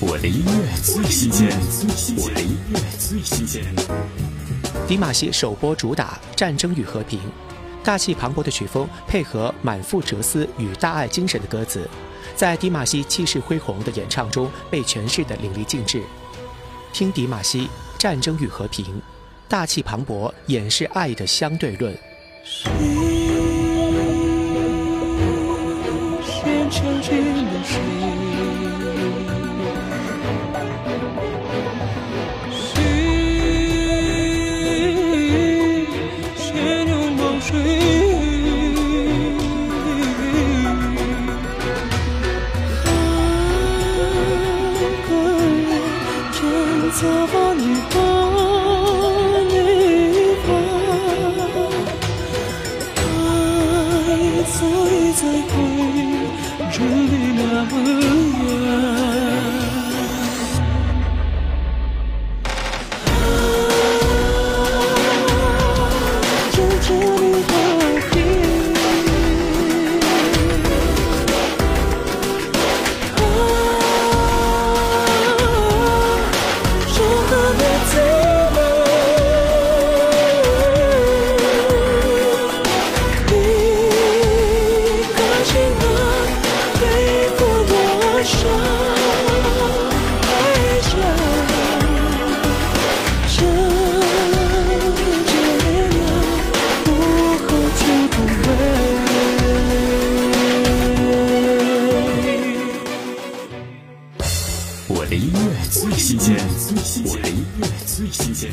我的音乐最新鲜，我的音乐最新鲜。迪玛希首播主打《战争与和平》，大气磅礴的曲风配合满腹哲思与大爱精神的歌词，在迪玛希气势恢宏的演唱中被诠释的淋漓尽致。听迪玛希《战争与和平》，大气磅礴演示爱的相对论。早把你把你把，爱在在回这里那么我的音乐最新鲜，我的音乐最新鲜。